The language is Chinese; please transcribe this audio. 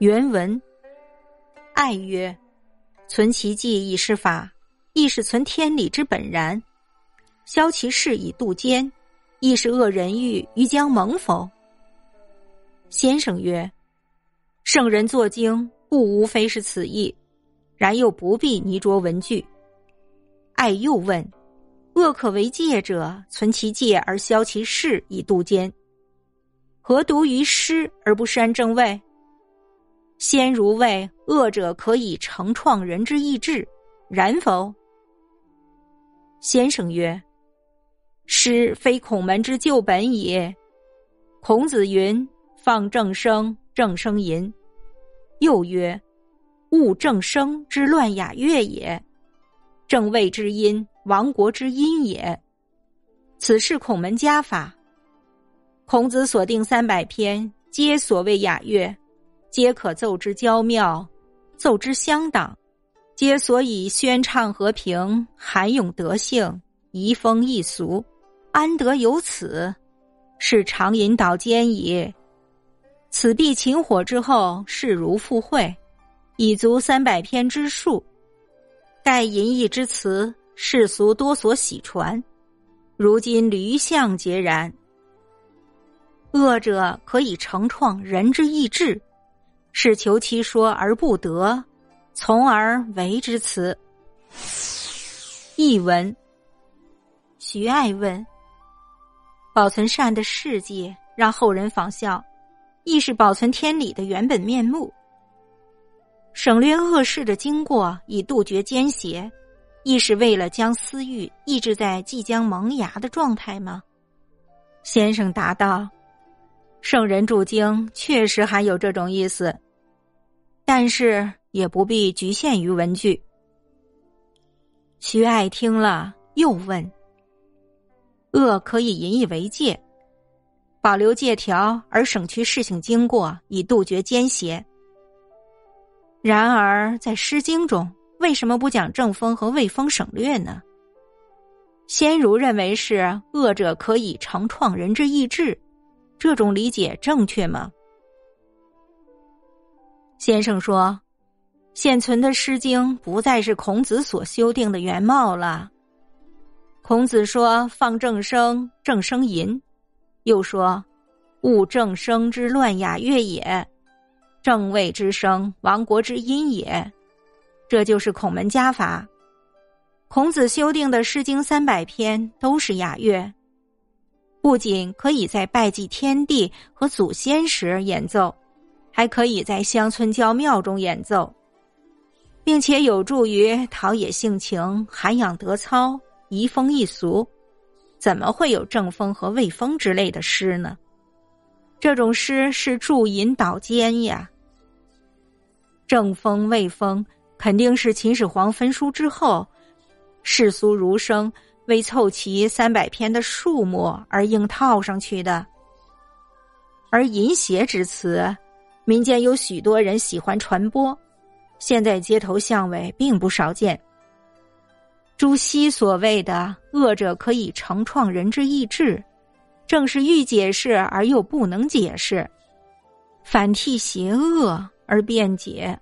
原文：爱曰：“存其纪以是法，亦是存天理之本然；消其事以度奸，亦是恶人欲于将蒙否？”先生曰：“圣人作经，不无非是此意，然又不必泥着文句。”爱又问：“恶可为戒者，存其戒而消其事以度奸，何独于师而不善正位？”先如谓：“恶者可以成创人之意志，然否？”先生曰：“师非孔门之旧本也。孔子云。”放正声，正声淫。又曰：“物正声之乱雅乐也，正位之音，亡国之音也。此是孔门家法。孔子所定三百篇，皆所谓雅乐，皆可奏之娇妙，奏之相党，皆所以宣畅和平，涵咏德性，移风易俗，安得有此？是常引导间矣。”此必秦火之后，势如赴会，已足三百篇之数。盖淫逸之词，世俗多所喜传。如今驴象皆然。恶者可以成创人之意志，是求其说而不得，从而为之词。译文：徐爱问：保存善的事迹，让后人仿效。亦是保存天理的原本面目，省略恶事的经过，以杜绝奸邪，亦是为了将私欲抑制在即将萌芽的状态吗？先生答道：“圣人著经确实含有这种意思，但是也不必局限于文句。”徐爱听了，又问：“恶可以引以为戒？”保留借条而省去事情经过，以杜绝奸邪。然而在《诗经》中，为什么不讲正风和卫风省略呢？先儒认为是恶者可以成创人之意志，这种理解正确吗？先生说，现存的《诗经》不再是孔子所修订的原貌了。孔子说：“放正声，正声淫。”又说：“物正声之乱雅乐也，正位之声，亡国之音也。”这就是孔门家法。孔子修订的《诗经》三百篇都是雅乐，不仅可以在拜祭天地和祖先时演奏，还可以在乡村郊庙中演奏，并且有助于陶冶性情、涵养德操、移风易俗。怎么会有正风和卫风之类的诗呢？这种诗是助引导间呀。正风、卫风肯定是秦始皇焚书之后，世俗儒生为凑齐三百篇的数目而硬套上去的。而淫邪之词，民间有许多人喜欢传播，现在街头巷尾并不少见。朱熹所谓的“恶者可以成创人之意志”，正是欲解释而又不能解释，反替邪恶而辩解。